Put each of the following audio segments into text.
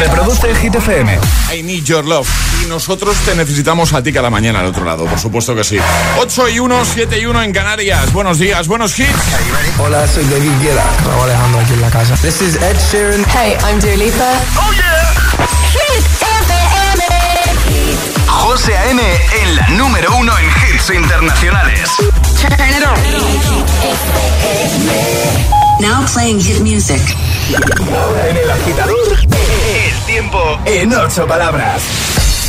Reproduce Hit FM. I need your love. Y nosotros te necesitamos a ti cada mañana al otro lado, por supuesto que sí. 8 y 1, 7 y 1 en Canarias. Buenos días, buenos hits. Hola, soy David Guetta. Raúl Alejandro aquí en la casa. This is Ed Sheeran. Hey, I'm Dua Lipa. ¡Oh, yeah! Hit FM. José A.M. en la número uno en hits internacionales. Turn it on. Now playing hit music. Ahora en el agitador, el tiempo en ocho palabras.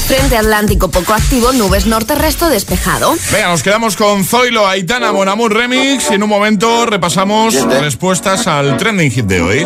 Frente Atlántico poco activo, nubes norte, resto despejado. Venga, nos quedamos con Zoilo, Aitana, Monamur Remix y en un momento repasamos respuestas al trending hit de hoy.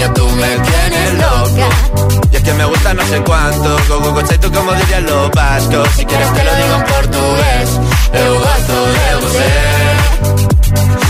Niña, tú me tienes loca. Y es que me gusta no sé cuánto, go go tú como dirían los vascos. Si quieres te lo digo en portugués, eu gosto de você.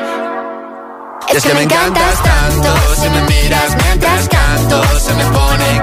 Es que me encantas tanto, si me miras mientras canto, se me pone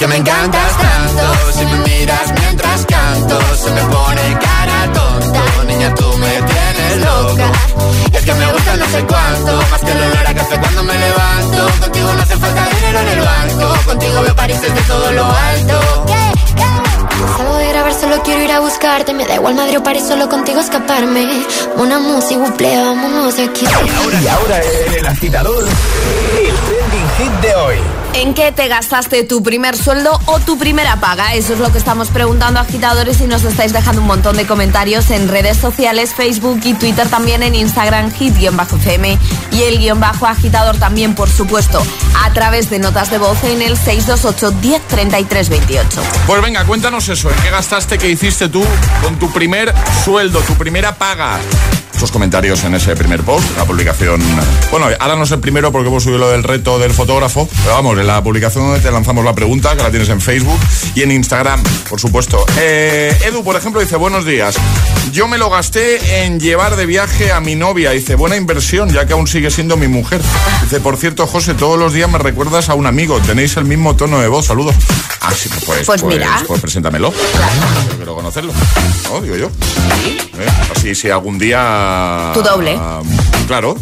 que me encantas tanto, si me miras mientras canto, se me pone cara tonta. Niña, tú me tienes loca. Es que me gusta no sé cuánto, más que el olor a café cuando me levanto. Contigo no hace falta dinero en el banco, contigo veo París desde todo lo alto. Salgo de grabar, solo quiero ir a buscarte, me da igual Madrid o París, solo contigo escaparme. Una música, buple, vámonos. Y ahora en el agitador, el trending hit de hoy. ¿En qué te gastaste tu primer sueldo o tu primera paga? Eso es lo que estamos preguntando agitadores y nos estáis dejando un montón de comentarios en redes sociales, Facebook y Twitter, también en Instagram, hit-fm y el guion bajo agitador también, por supuesto, a través de notas de voz en el 628 10 33 28. Pues venga, cuéntanos eso. ¿En qué gastaste, qué hiciste tú con tu primer sueldo, tu primera paga? Comentarios en ese primer post, la publicación. Bueno, ahora no es el primero porque hemos subido lo del reto del fotógrafo, pero vamos, en la publicación donde te lanzamos la pregunta, que la tienes en Facebook y en Instagram, por supuesto. Eh, Edu, por ejemplo, dice: Buenos días. Yo me lo gasté en llevar de viaje a mi novia. Dice: Buena inversión, ya que aún sigue siendo mi mujer. Dice: Por cierto, José, todos los días me recuerdas a un amigo. Tenéis el mismo tono de voz. Saludos. Ah, sí, pues, Pues mira. Pues preséntamelo. Yo quiero conocerlo. ¿No? Digo yo. ¿Eh? Así, si algún día. Tu doble. Claro.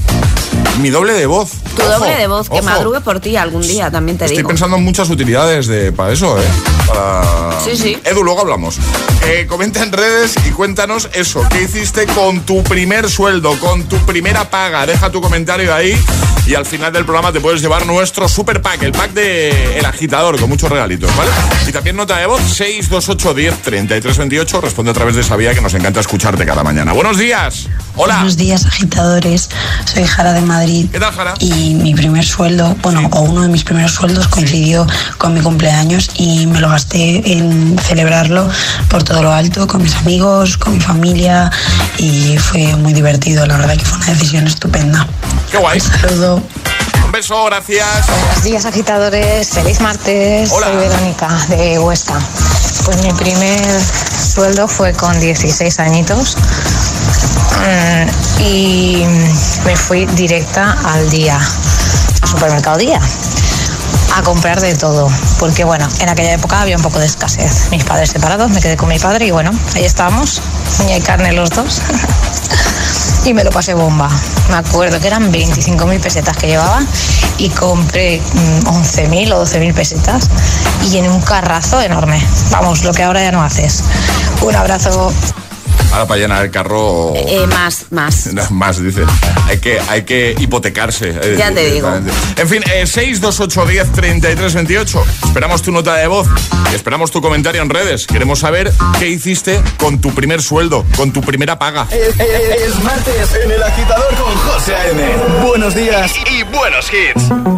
Mi doble de voz. Tu Ojo, doble de voz, que madrugue por ti algún día, también te Estoy digo. pensando en muchas utilidades de, para eso, ¿eh? Para... Sí, sí. Edu, luego hablamos. Eh, comenta en redes y cuéntanos eso. ¿Qué hiciste con tu primer sueldo, con tu primera paga? Deja tu comentario ahí y al final del programa te puedes llevar nuestro super pack, el pack de El Agitador, con muchos regalitos, ¿vale? Y también nota de voz 628 10 33 28. Responde a través de esa vía que nos encanta escucharte cada mañana. Buenos días. Hola. Buenos días, agitadores. Soy Jara de Madrid. ¿Qué tal, Jara? Y mi primer sueldo, bueno, o uno de mis primeros sueldos coincidió con mi cumpleaños y me lo gasté en celebrarlo por todo lo alto, con mis amigos, con mi familia y fue muy divertido. La verdad que fue una decisión estupenda. Qué guay. Un saludo. Un beso, gracias. Buenos días agitadores, feliz martes, Hola. soy Verónica de Huesca. Pues mi primer sueldo fue con 16 añitos y me fui directa al día, al supermercado día, a comprar de todo, porque bueno, en aquella época había un poco de escasez. Mis padres separados, me quedé con mi padre y bueno, ahí estábamos, y carne los dos. y me lo pasé bomba. Me acuerdo que eran 25.000 pesetas que llevaba y compré mm, 11.000 o 12.000 pesetas y en un carrazo enorme. Vamos, lo que ahora ya no haces. Un abrazo. Ahora para llenar el carro... Eh, más, más. No, Más, dice. Hay que, hay que hipotecarse. eh, Ya te digo. En fin, eh, 628 10 33 28. Esperamos tu nota de voz. y Esperamos tu comentario en redes. Queremos saber qué hiciste con tu primer sueldo, con tu primera paga. Es, es- es martes en el agitador con José A.M. Buenos días y buenos hits.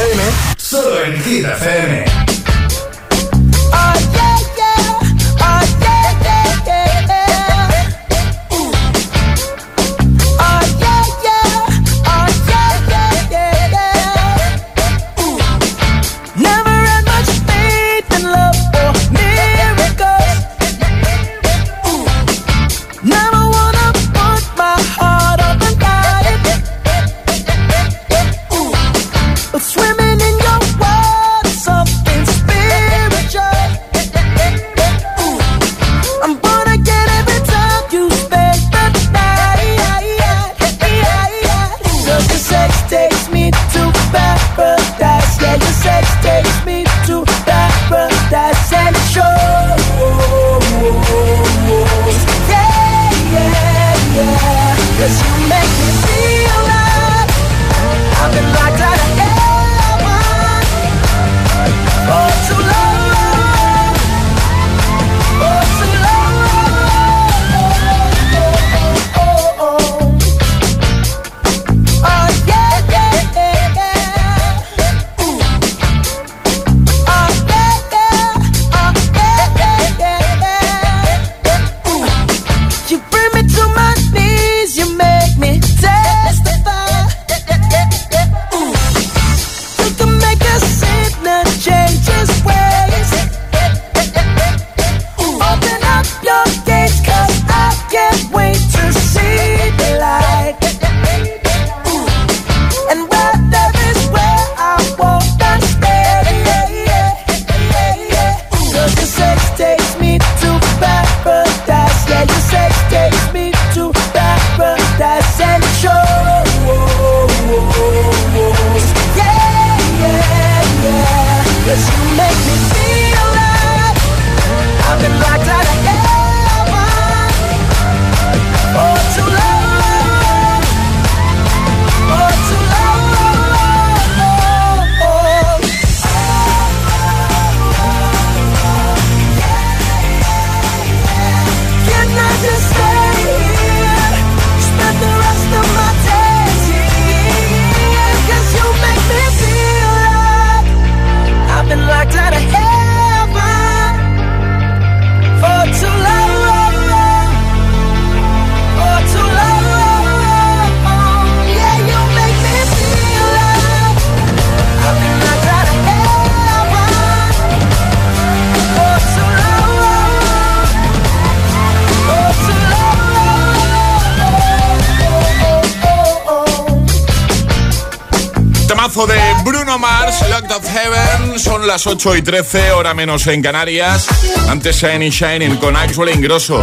Of Heaven. Son las 8 y 13, hora menos en Canarias. Antes Shiny Shining con Axwell Ingrosso.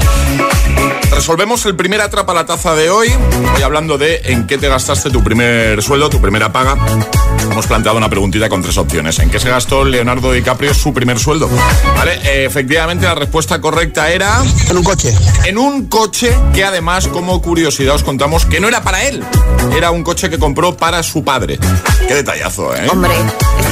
Resolvemos el primer atrapa la taza de hoy. Voy hablando de en qué te gastaste tu primer sueldo, tu primera paga. Hemos planteado una preguntita con tres opciones. ¿En qué se gastó Leonardo DiCaprio su primer sueldo? Vale, eh, efectivamente la respuesta correcta era... En un coche. En un coche que además, como curiosidad, os contamos que no era para él. Era un coche que compró para su padre. Qué detallazo, ¿eh? Hombre,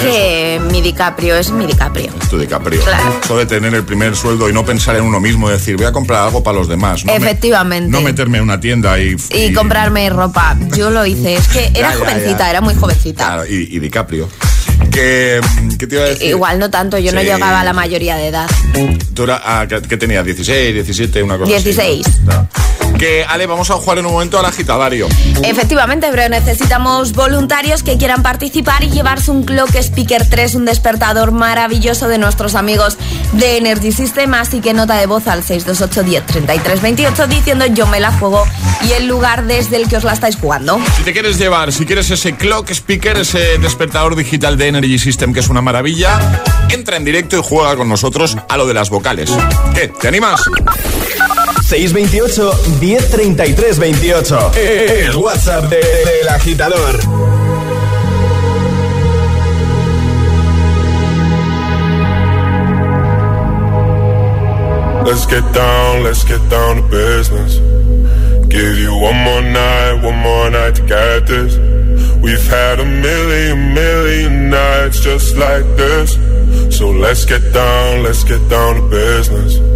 que mi DiCaprio es mi DiCaprio. Es tu DiCaprio. Claro. Eso de tener el primer sueldo y no pensar en uno mismo, decir, voy a comprar algo para los demás. No me- Efectivamente. no meterme en una tienda y... Y comprarme ropa. Yo lo hice. Es que era Ya, jovencita, ya. era muy jovencita. Claro, y, y DiCaprio. Que, ¿Qué te iba a decir? Igual no tanto, yo no llegaba a la mayoría de edad. Tú era, ah, ¿qué, qué tenías? ¿16, 17, una cosa así, 16. ¿no? Que, Ale, vamos a jugar en un momento al agitadario. Efectivamente, pero necesitamos voluntarios que quieran participar y llevarse un Clock Speaker 3, un despertador maravilloso de nuestros amigos de Energy System. Así que nota de voz al 628 10 33 28 diciendo yo me la juego y el lugar desde el que os la estáis jugando. Si te quieres llevar, si quieres ese clock speaker, ese despertador digital de Energy System que es una maravilla, entra en directo y juega con nosotros a lo de las vocales. ¿Qué? ¿Te animas? 628 1033 28. El WhatsApp de- del agitador. Let's get down, let's get down to business. Give you one more night, one more night to get this. We've had a million, million nights just like this. So let's get down, let's get down to business.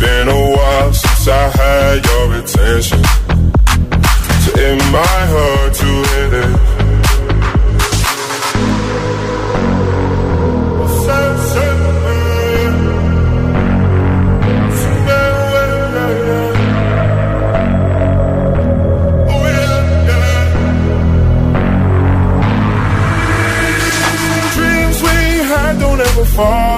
Been a while since I had your attention. So it might hurt to hit it. Fall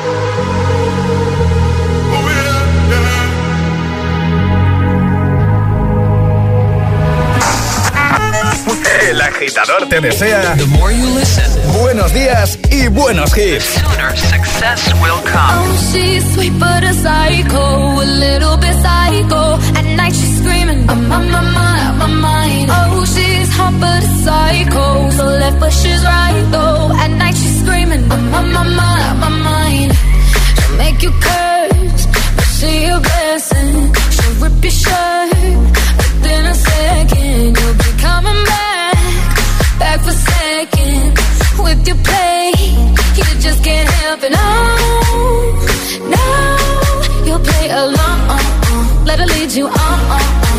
El agitador te desea buenos días y buenos hits. Oh, she's sweet but a psycho, a little bit psycho. At night she's screaming, I'm on my mind, my mind. Oh, she's hot but a psycho, so left but she's right though. At night she's screaming, I'm on my mind, my mind. She'll make you curse, but she a blessing. She'll rip your shirt, within a second you'll be coming for second. With your play, you just can't help it. No, no, you'll play along. Let her lead you on.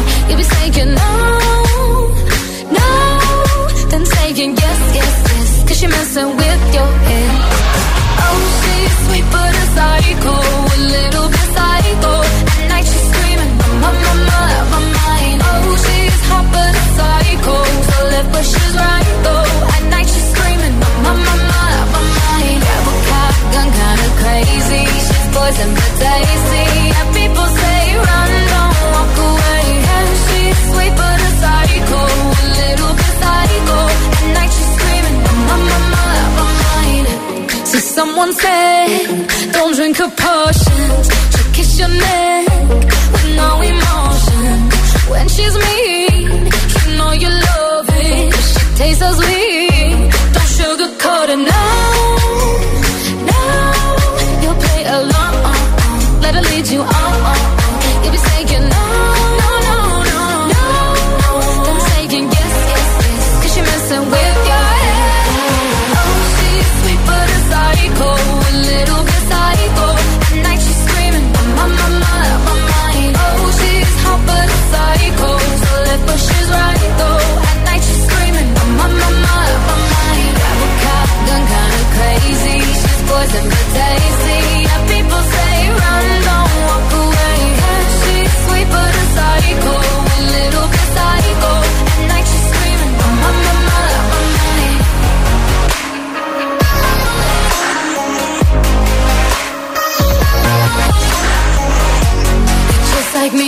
poison, but tasty. And people say run, don't walk away. And she's sweet but a psycho, a little bit psycho. At night she's screaming, I'm on my, my, my, behind mind. So someone said, don't drink her potions. She kiss your neck with no emotion when she's me.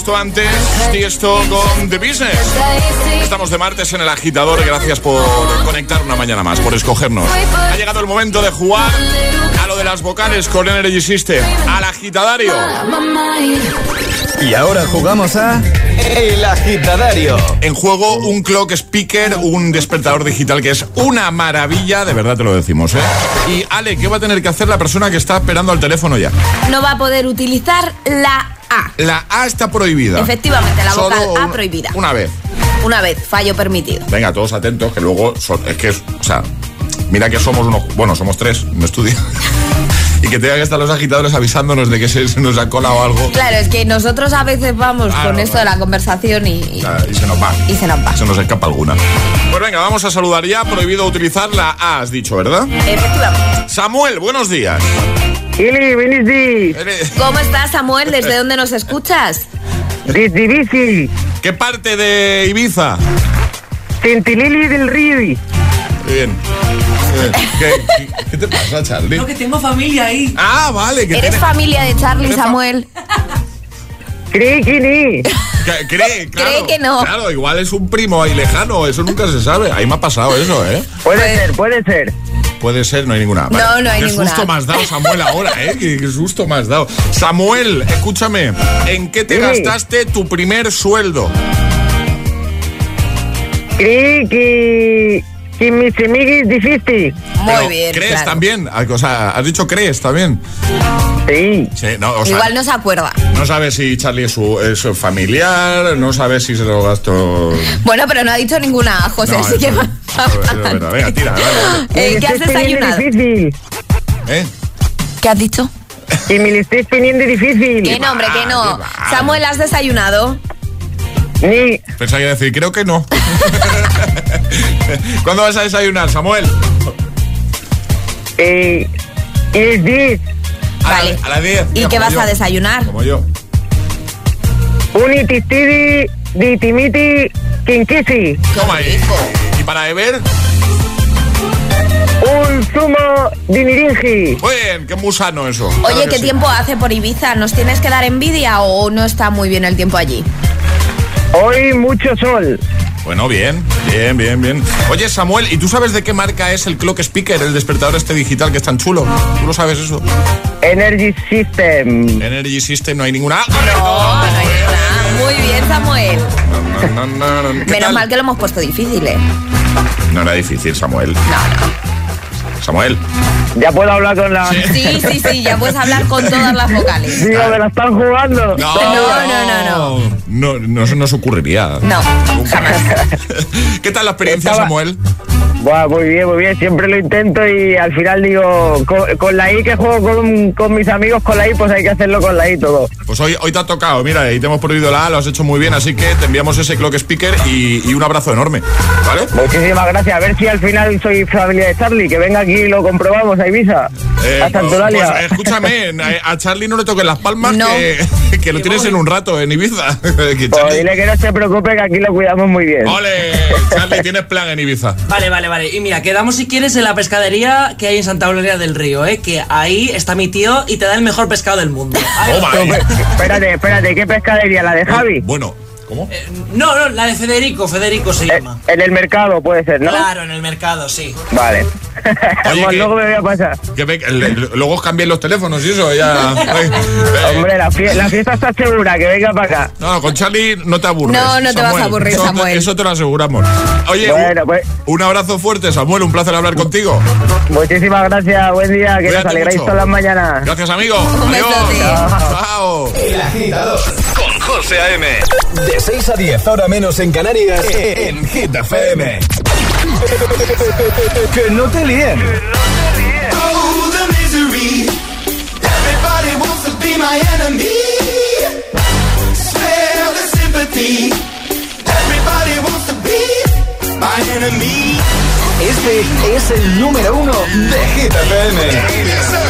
Justo antes, esto con The Business. Estamos de martes en el agitador. Gracias por conectar una mañana más, por escogernos. Ha llegado el momento de jugar a lo de las vocales con Energy System, al agitadario. Y ahora jugamos a El Agitadario. En juego un clock speaker, un despertador digital que es una maravilla, de verdad te lo decimos, ¿eh? Y Ale, ¿qué va a tener que hacer la persona que está esperando al teléfono ya? No va a poder utilizar la A. La A está prohibida. Efectivamente, la Solo vocal A un- prohibida. Una vez. Una vez, fallo permitido. Venga, todos atentos, que luego son- es que, es- o sea, mira que somos unos, bueno, somos tres, un estudio. y que tengan que estar los agitadores avisándonos de que se, nos ha colado algo. Claro, es que nosotros a veces vamos con esto de la conversación y, y- Ah, Y se nos va. y se nos va. Se nos escapa alguna. Pues venga, vamos a saludar ya. Prohibido utilizar la A, has dicho, ¿verdad? Efectivamente. Samuel, buenos días. Ili, ¿Cómo estás, Samuel? ¿Desde dónde nos escuchas? Desde bici, ¿Qué parte de Ibiza? Centilili del Río. Muy bien. ¿Qué, qué- qué te pasa, Charlie? No, que tengo familia ahí. Ah, vale. Que ¿Eres tiene- familia de Charlie, Samuel? Cree que ni. cree, claro, Cree que no. Claro, igual es un primo ahí lejano, eso nunca se sabe. Ahí me ha pasado eso, ¿eh? Puede ser, puede ser. Puede ser, no hay ninguna. No, no hay qué ninguna. susto me has dado, Samuel, ahora, ¿eh? Qué, qué susto has dado. Samuel, escúchame, ¿en qué te Sí. gastaste tu primer sueldo? Cree que. Que mis amigos difícil. Muy Pero, bien. ¿Crees claro. también? Ah, O sea, has dicho crees también. Sí. Sí, no, o sea, Igual no se acuerda. no sabes si Charlie es su, es su familiar, no sabes si se lo gastó. Bueno, pero no ha dicho ninguna, José, No, así que va. Venga, tira, dale, dale. Eh, ¿Qué has desayunado? difícil. ¿Eh? ¿Qué has dicho? Que me lo estáis poniendo difícil. Que no, hombre, que no. qué va. Samuel, ¿has desayunado? Ni. Pensaba que iba a decir, creo que no. ¿Cuándo vas a desayunar, Samuel? Eh. Y es 10. A la- Vale. A las 10. ¿Y qué vas yo. a desayunar? Como yo. Un itistidi. Ditimiti. Kinkisi. Toma ahí. ¿Y para beber? Un zumo de mirinji. Muy bien, qué musano eso. Oye, Claro ¿qué sí. tiempo hace por Ibiza? ¿Nos tienes que dar envidia o no está muy bien el tiempo allí? Hoy mucho sol. Bueno, bien, bien, bien, bien. Oye, Samuel, ¿y tú sabes de qué marca es el clock speaker, el despertador este digital que es tan chulo? ¿Tú lo sabes eso? Energy System. Energy System, no hay ninguna. No, no hay nada. Muy bien, Samuel. No, no, no, no. ¿Qué Menos tal? mal que lo hemos puesto difícil, ¿eh? No era difícil, Samuel. No, no. Samuel. Ya puedo hablar con la. Sí, sí, sí, ya puedes hablar con todas las vocales. Digo, me la están jugando. No, No, no, no, no. No, no, eso no se ocurriría. No, jamás. ¿Qué tal la experiencia, Estaba- Samuel? Buah, muy bien, muy bien. Siempre lo intento y al final digo, con, con la I que juego con, con mis amigos con la I, pues hay que hacerlo con la I todo. Pues hoy, hoy te ha tocado, mira, y te hemos prohibido la A, lo has hecho muy bien, así que te enviamos ese clock speaker y, y un abrazo enorme, ¿vale? Muchísimas gracias. A ver si al final soy familia de Charlie, que venga aquí y lo comprobamos a Ibiza. Eh, A Santuralia. pues, escúchame, eh, a Charlie no le toques las palmas No. que, que lo tienes en un rato en Ibiza. Que Pues dile que no se preocupe que aquí lo cuidamos muy bien. Ole, Charlie, tienes plan en Ibiza. Vale, vale, vale. Y mira, quedamos si quieres en la pescadería que hay en Santa Gloria del Río, ¿eh? Que ahí está mi tío y te da el mejor pescado del mundo. Pues, eh. espérate, espérate, ¿qué pescadería? ¿La de Javi? Bueno, ¿cómo? No, no, la de Federico, Federico se Eh, llama. en el mercado puede ser, ¿no? Claro, en el mercado, sí. Vale. Oye, Pues que- luego me voy a pasar. Que ve- el- el- luego os cambiéis los teléfonos y eso, ya. Eh, Hombre, la, fie- la fiesta está segura, que venga para acá. No, no, con Charlie no te aburres. No, no te vas a aburrir, eso, Samuel. Eso te lo aseguramos. Oye, Bueno, pues un abrazo fuerte, Samuel. Un placer hablar contigo. muchísimas gracias, buen día, que Cuídate nos alegráis mucho. todas las mañanas. Gracias, amigo. Un Adiós. Chao. El agitador con José A.M. De 6 a 10, ahora menos en Canarias, en Hit FM. Que no te líen. Oh, the misery. Everybody wants to be my enemy. Spare the sympathy. Everybody wants to be my enemy. Este es el número uno de Hit FM.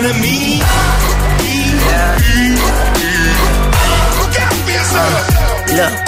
My enemy. Look out for yourself. Look,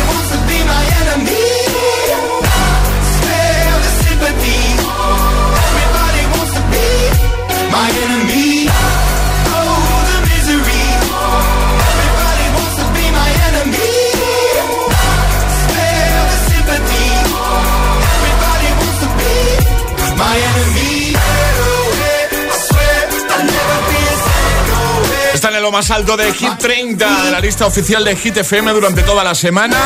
más alto de Hit 30 de la lista oficial de Hit FM durante toda la semana.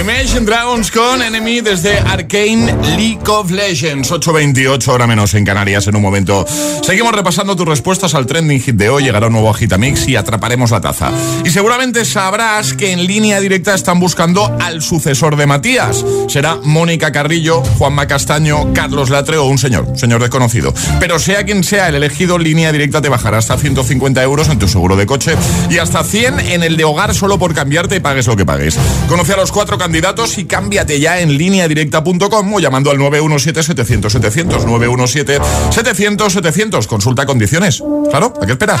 Imagine Dragons con Enemy desde Arcane League of Legends. 8.28 hora menos en Canarias en un momento. Seguimos repasando tus respuestas al trending hit de hoy. Llegará un nuevo Agitamix y atraparemos la taza. Y seguramente sabrás que en línea directa están buscando al sucesor de Matías. Será Mónica Carrillo, Juanma Castaño, Carlos Latre o un señor, señor desconocido. Pero sea quien sea el elegido, línea directa te bajará hasta 150 euros en tu seguro de coche y hasta 100 en el de hogar solo por cambiarte y pagues lo que pagues. Conoce a los cuatro candidatos y cámbiate ya en lineadirecta.com o llamando al 917-700-700. 917-700-700. Consulta condiciones. Claro, ¿a qué esperas?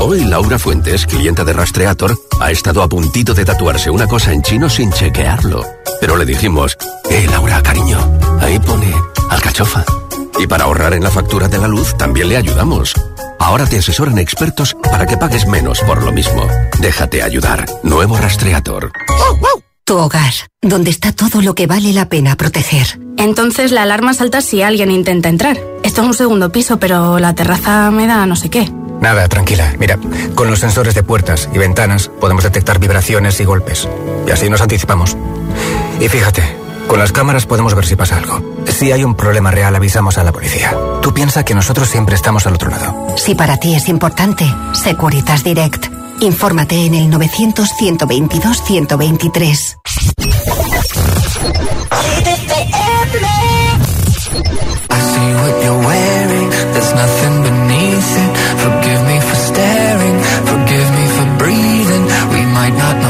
Hoy Laura Fuentes, clienta de Rastreator, ha estado a puntito de tatuarse una cosa en chino sin chequearlo. Pero le dijimos, eh, Laura, cariño, ahí pone alcachofa. Y para ahorrar en la factura de la luz también le ayudamos. Ahora te asesoran expertos para que pagues menos por lo mismo. Déjate ayudar. Nuevo Rastreator. Tu hogar, donde está todo lo que vale la pena proteger. Entonces la alarma salta si alguien intenta entrar. Esto es un segundo piso, pero la terraza me da no sé qué. Nada, tranquila. Mira, con los sensores de puertas y ventanas podemos detectar vibraciones y golpes. Y así nos anticipamos. Y fíjate, con las cámaras podemos ver si pasa algo. Si hay un problema real, avisamos a la policía. Tú piensa que nosotros siempre estamos al otro lado. Si para ti es importante, Securitas Direct. Infórmate en el 900-122-123. I see what you're wearing. There's nothing beneath it. Not know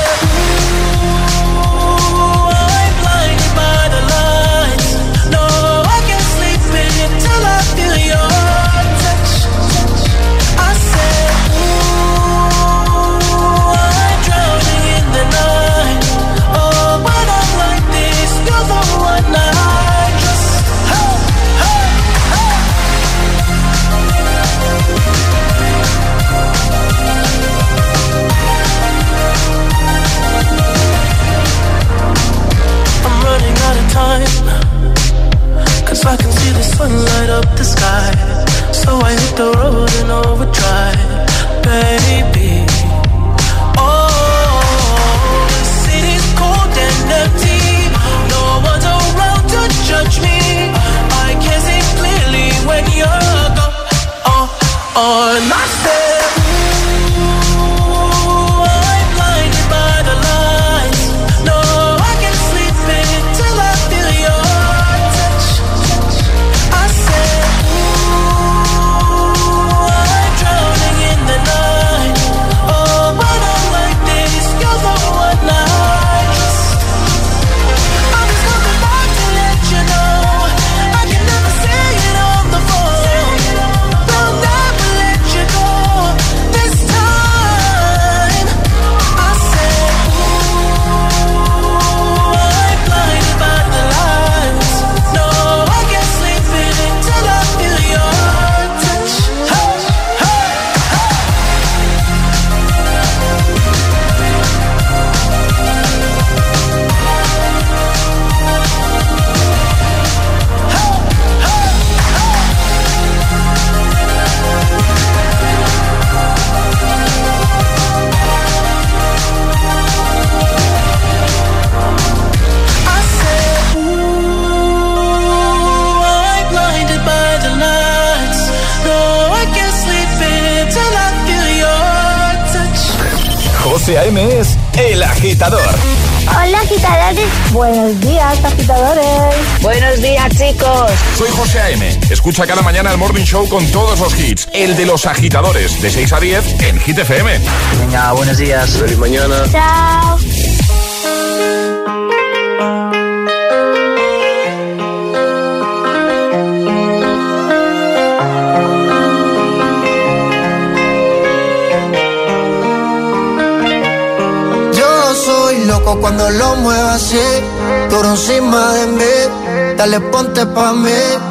So I hit the road and overdrive, baby. Oh, the city's cold and empty. No one's around to judge me. I can see clearly when you're gone. Oh, oh, escucha cada mañana el Morning Show con todos los hits. El de los agitadores, de 6 a 10 en Hit FM. Venga, buenos días. Feliz mañana. Chao. loco cuando lo muevas así. Tú encima de mí, dale ponte pa' mí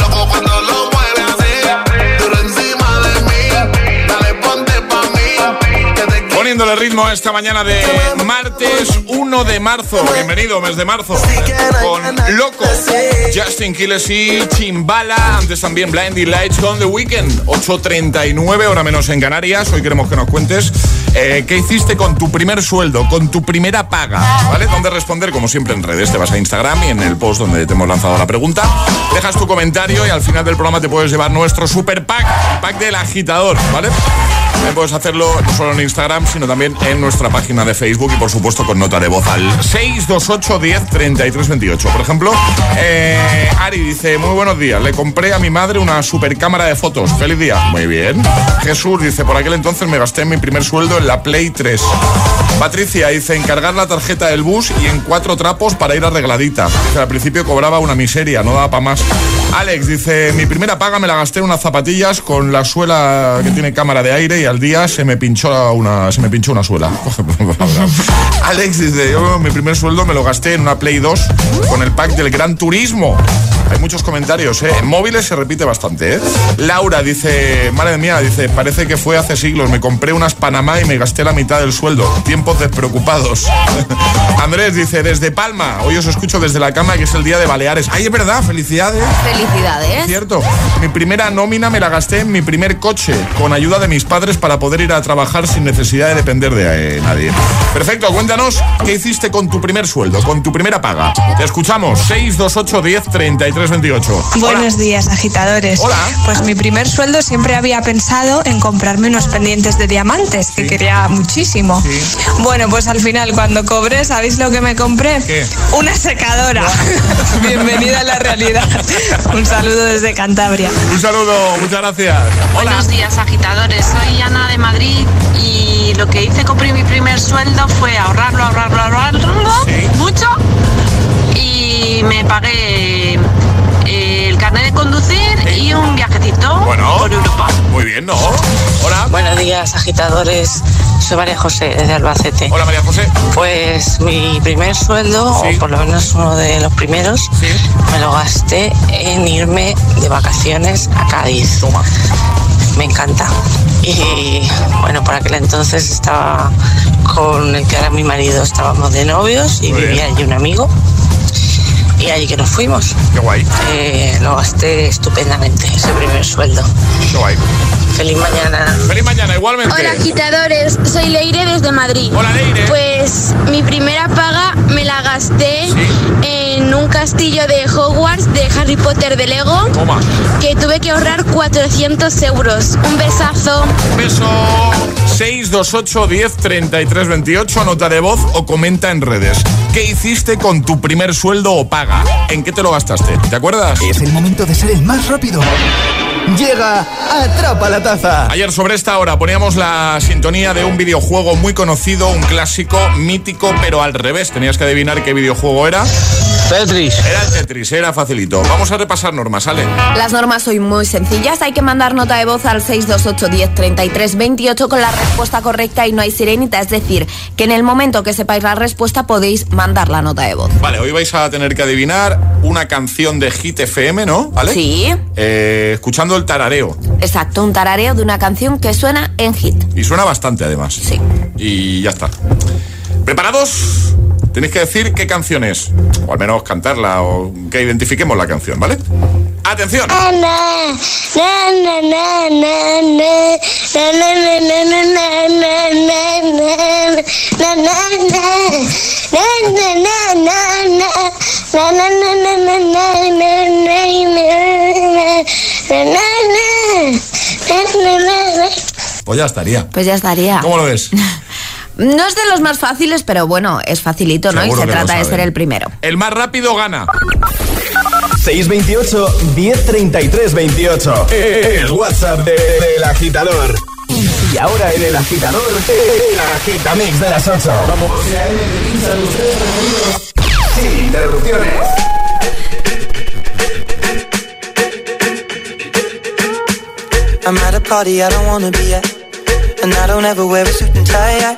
Poniéndole ritmo esta mañana de martes 1 de marzo. Bienvenido, mes de marzo. Con Loco, Justin Quiles Chimbala. Antes también Blinding Lights con The Weeknd. 8.39, hora menos en Canarias. Hoy queremos que nos cuentes eh, qué hiciste con tu primer sueldo, con tu primera paga. ¿Vale? Donde responder, como siempre, en redes. Te vas a Instagram y en el post donde te hemos lanzado la pregunta. Dejas tu comentario y al final del programa te puedes llevar nuestro super pack, pack del agitador. ¿Vale? Puedes hacerlo no solo en Instagram, sino también en nuestra página de Facebook y por supuesto con nota de voz al 628 10 33 28. Por ejemplo, eh, Ari dice, muy buenos días, le compré a mi madre una super cámara de fotos. Feliz día. Muy bien. Jesús dice, por aquel entonces me gasté mi primer sueldo en la Play 3. Patricia dice, encargar la tarjeta del bus y en cuatro trapos para ir arregladita. Al principio cobraba una miseria, no daba para más. Alex dice, mi primera paga me la gasté en unas zapatillas con la suela que tiene cámara de aire y al día se me pinchó una, se me pinchó una suela. Alex dice, yo mi primer sueldo me lo gasté en una Play 2 con el pack del Gran Turismo. Hay muchos comentarios, ¿eh? En móviles se repite bastante, ¿eh? Laura dice, madre mía, dice, parece que fue hace siglos. Me compré unas Panamá y me gasté la mitad del sueldo. Tiempos despreocupados. Andrés dice, desde Palma, hoy os escucho desde la cama que es el día de Baleares. Ay, es verdad, felicidades. Felicidades. Cierto. Mi primera nómina me la gasté en mi primer coche, con ayuda de mis padres para poder ir a trabajar sin necesidad de depender de eh, nadie. Perfecto, cuéntanos qué hiciste con tu primer sueldo, con tu primera paga. Te escuchamos, 628 10 33 28. Buenos días, agitadores. Hola. Pues mi primer sueldo siempre había pensado en comprarme unos pendientes de diamantes, que quería muchísimo. Bueno, pues al final, cuando cobré, ¿sabéis lo que me compré? ¿Qué? Una secadora. Bienvenida a la realidad. Un saludo desde Cantabria. Un saludo, muchas gracias. Buenos días, agitadores. Soy Ana de Madrid y lo que hice con mi primer sueldo fue ahorrarlo, ahorrarlo, ahorrarlo mucho y me pagué carnet de conducir y un viajecito Bueno. por Europa. Muy bien, ¿no? Hola. Buenos días, agitadores. Soy María José, desde Albacete. Hola, María José. Pues mi primer sueldo, o por lo menos uno de los primeros, me lo gasté en irme de vacaciones a Cádiz. Me encanta. Y bueno, por aquel entonces estaba con el que era mi marido, estábamos de novios y Muy bien. vivía allí un amigo. Y allí que nos fuimos. Qué guay. Eh, lo gasté estupendamente, ese primer sueldo. Qué guay. Feliz mañana. Feliz mañana, igualmente. Hola agitadores, soy Leire desde Madrid. Hola Leire. Pues mi primera paga me la gasté en un castillo de Hogwarts de Harry Potter de Lego Toma. que tuve que ahorrar 400 euros. Un besazo. Un beso. 628 10 33 28, nota de voz o comenta en redes. ¿Qué hiciste con tu primer sueldo o paga? ¿En qué te lo gastaste? ¿Te acuerdas? Es el momento de ser el más rápido. Llega Atrapa la Taza. Ayer sobre esta hora poníamos la sintonía de un videojuego muy conocido, un clásico mítico, pero al revés. Tenías que adivinar qué videojuego era. Tetris. Era el Tetris, era facilito. Vamos a repasar normas, ¿sale? Las normas son muy sencillas. Hay que mandar nota de voz al 628 10 33 28 con la respuesta correcta y no hay sirenita. Es decir, que en el momento que sepáis la respuesta podéis mandar la nota de voz. Vale, hoy vais a tener que adivinar una canción de Hit FM, ¿no? ¿Vale? Sí. Eh, escuchando el tarareo. Exacto, un tarareo de una canción que suena en hit. Y suena bastante, además. Sí. Y ya está. ¿Preparados? Tenéis que decir qué canción es. O al menos cantarla o que identifiquemos la canción, ¿vale? ¡Atención! Pues ya estaría. Pues ya estaría. ¿Cómo lo ves? No es de los más fáciles, pero bueno, es facilito, ¿no? Y Seguro se que lo trata de ser el primero. El más rápido gana. 628 1033 28. El WhatsApp de- del agitador. Y ahora en el agitador, el agitamix de las 8. Vamos. Sin interrupciones. I'm at a party I don't wanna be at. And I don't ever wear a suit and tie.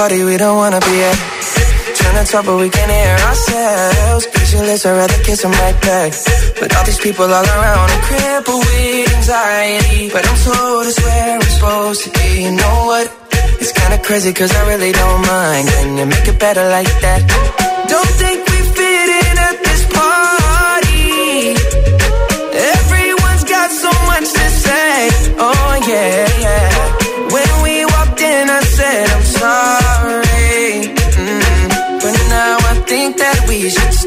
party we don't wanna be at. Trying to talk but we can't hear ourselves. Pictureless, I'd rather kiss them right back. But all these people all around, I'm crippled with anxiety. But I'm told it's where I'm supposed to be. You know what? It's kinda crazy cause I really don't mind. Can you make it better like that? Don't think we fit in at this party. Everyone's got so much to say. Oh yeah, yeah.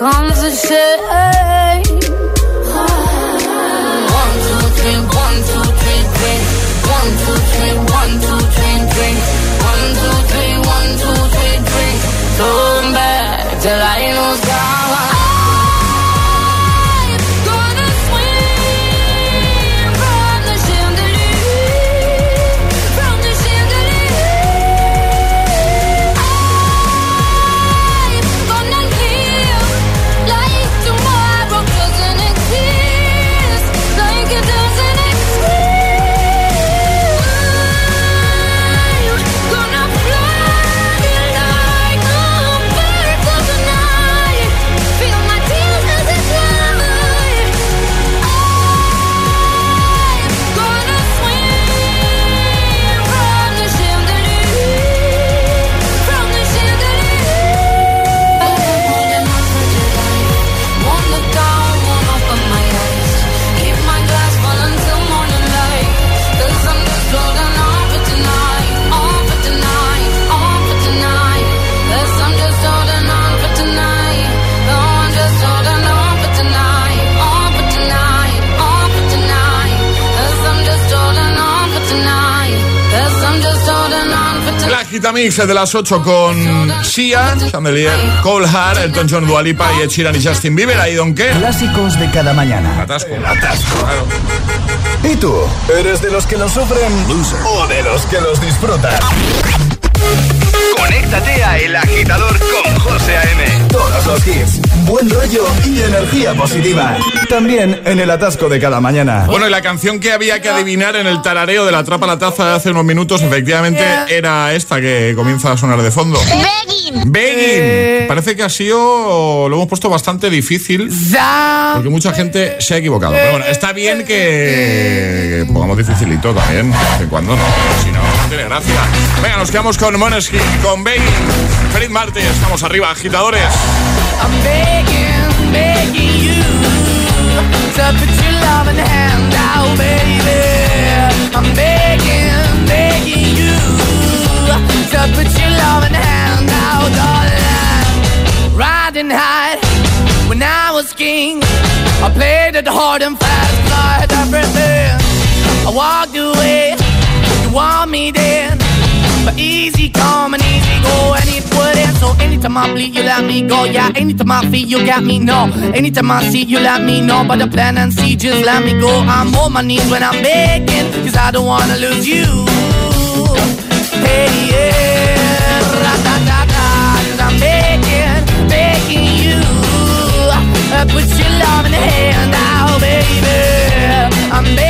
comes a shit. Mix de las 8 con Sia, Chandelier, Cole Hart, Elton John, Dualipa y Ed Sheeran y Justin Bieber. ¿Ahí don qué? Clásicos de cada mañana. Atasco. Atasco. ¿Y tú? ¿Eres de los que lo sufren o de los que los disfrutan? Con Conéctate a El Agitador los hits, buen rollo y energía positiva. También en el atasco de cada mañana. Bueno, y la canción que había que adivinar en el tarareo de la trapa la taza de hace unos minutos, efectivamente, era esta que comienza a sonar de fondo. Begging. Begging. Parece que ha sido, lo hemos puesto bastante difícil, porque mucha gente se ha equivocado. Pero bueno, está bien que pongamos dificilito también, de vez en cuando no, si no, no tiene gracia. Venga, nos quedamos con Moneskin, con Begging. Feliz martes, estamos arriba, agitadores. I'm begging, begging you to put your loving hand out, baby. I'm begging, begging you to put your loving hand out, darling. Riding high when I was king, I played it hard and fast, had everything. I walked away, you want me then. But easy come and easy go, and it wouldn't. So anytime I bleed, you let me go. Yeah, anytime I feel, you got me. No, anytime I see, you let me know. But the plan and see, just let me go. I'm on my knees when I'm begging, cause I don't wanna lose you. Hey, yeah, ra-da-da-da, cause I'm begging, begging you. Uh, Put your love in the hand out, baby. I'm begging,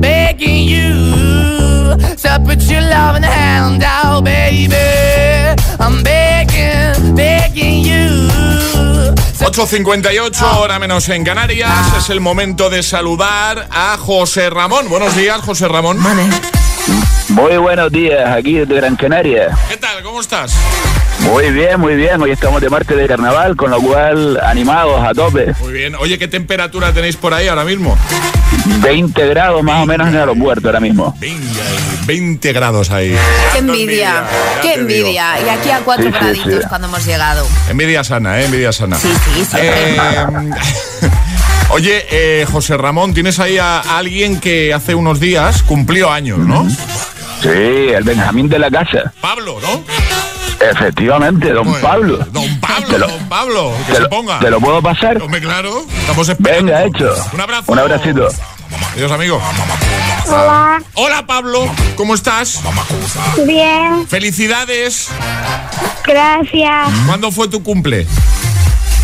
begging you to put your loving hand out, baby. I'm begging, begging you. 8.58, hora menos en Canarias. Es el momento de saludar a José Ramón. Buenos días, José Ramón. Muy buenos días, aquí desde Gran Canaria. ¿Qué tal? ¿Cómo estás? Muy bien, muy bien. Hoy estamos de martes de carnaval, con lo cual animados a tope. Muy bien. Oye, ¿qué temperatura tenéis por ahí ahora mismo? 20 grados más o menos en el aeropuerto ahora mismo. 20 grados ahí. Qué envidia, qué envidia. Y aquí a cuatro Sí, sí, graditos sí. cuando hemos llegado. Envidia sana, ¿eh? Envidia sana. Sí, sí, sí. Eh, Oye, eh, José Ramón, tienes ahí a alguien que hace unos días cumplió años, ¿no? Sí, el Benjamín de la casa. Pablo, ¿no? Efectivamente, don Pablo. Don Pablo, lo- don Pablo, que te se lo- ponga. ¿Te lo puedo pasar? Hombre, claro, estamos esperando. Venga, hecho. Un abrazo. Un abracito. Adiós, amigo. Hola. Hola, Pablo, ¿cómo estás? Bien, Felicidades. gracias. ¿Cuándo fue tu cumple?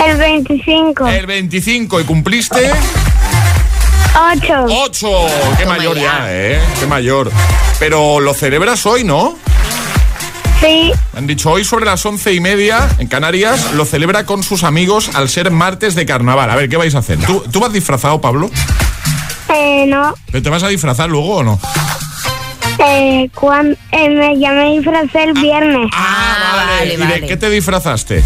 El 25. El 25 y cumpliste 8. 8. Qué mayor ya, ¿eh? Qué mayor. Pero lo celebras hoy, ¿no? Sí. Me Han dicho hoy sobre las once y media en Canarias lo celebra con sus amigos al ser martes de carnaval. A ver, ¿qué vais a hacer? ¿Tú, tú vas disfrazado, Pablo? Eh, no. ¿Pero ¿Te vas a disfrazar luego o no? Eh, cuan- eh, me, ya me disfracé el viernes. Ah, vale. ¿Y de qué te disfrazaste?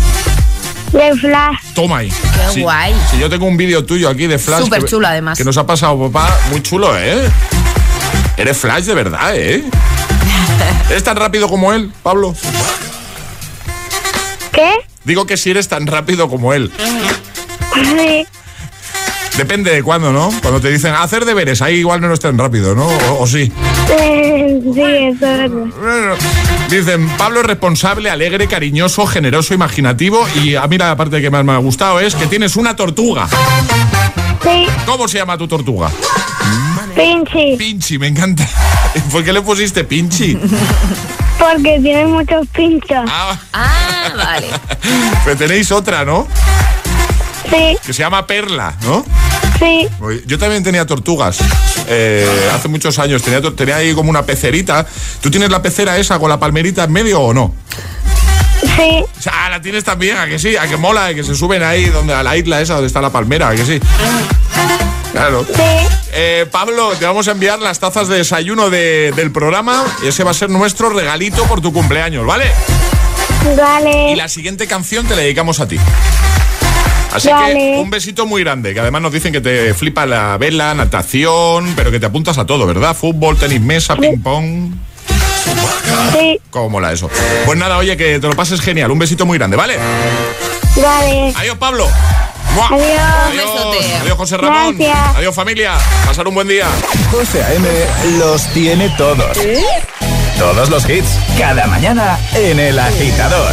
De Flash. Toma ahí. Qué Sí. guay. Si yo tengo un vídeo tuyo aquí de Flash. Súper que- chulo, además. Que nos ha pasado, papá. Muy chulo, ¿eh? Eres Flash de verdad, ¿eh? ¿Eres tan rápido como él, Pablo? ¿Qué? Digo que si eres tan rápido como él. Sí. Depende de cuándo, ¿no? Cuando te dicen hacer deberes, ahí igual no eres tan rápido, ¿no? O, o sí. Sí, eso es verdad. Bueno, Dicen, Pablo es responsable, alegre, cariñoso, generoso, imaginativo y a mí la parte que más me ha gustado es que tienes una tortuga. Sí. ¿Cómo se llama tu tortuga? Pinchi. Pinchi, me encanta. ¿Por qué le pusiste Pinchi? Porque tiene muchos pinchos. Ah, Ah, vale. Pero tenéis otra, ¿no? Sí, Que se llama Perla, ¿no? sí. Yo también tenía tortugas. eh, hace muchos años tenía, tenía ahí como una pecerita. ¿Tú tienes la pecera esa con la palmerita en medio o no? Sí, O sea, la tienes también, a que sí, a que mola, a que se suben ahí donde a la isla esa donde está la palmera, a que sí. Claro. Eh, Pablo, te vamos a enviar las tazas de desayuno de- del programa y ese va a ser nuestro regalito por tu cumpleaños, ¿vale? vale. Y la siguiente canción te la dedicamos a ti. Así que un besito muy grande, que además nos dicen que te flipa la vela, natación, pero que te apuntas a todo, ¿verdad? Fútbol, tenis mesa, ping pong. Sí, ¿Cómo mola eso? Pues nada, oye, que te lo pases genial. Un besito muy grande, ¿vale? vale. Adiós, Pablo. ¡Mua! Adiós. Adiós, adiós, José Ramón. Gracias. Adiós, familia. Pasar un buen día. José A.M. los tiene todos. Todos los hits, cada mañana en El Agitador.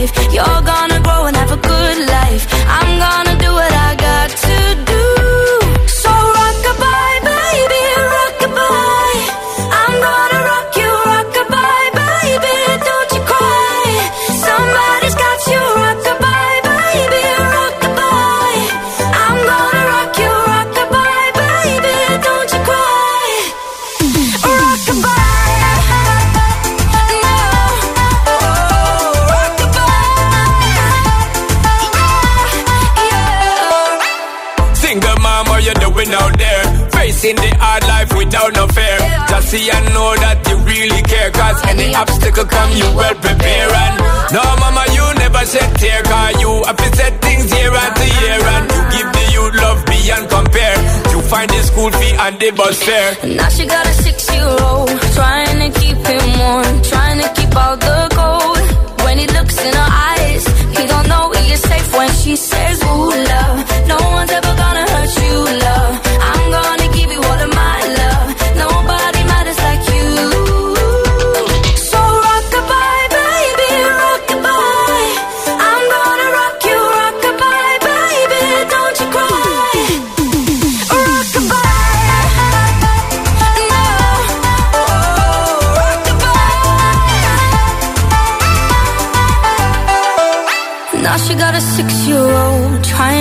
life. You're gonna grow and have a good life. I'm gonna what out there? Facing the hard life without no fear. Just see and know that you really care. Cause any obstacle come, you well prepare. And no, mama, you never shed tear. Cause you have to set things year after year. And you give the youth love beyond compare. You find the school fee and the bus fare. Now she got a six-year-old Trying to keep him warm Trying to keep out the cold When he looks in her eyes. He don't know he is safe when she says Ooh, love No one's ever gonna hurt you, love. I'm gonna give you all of my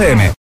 FM.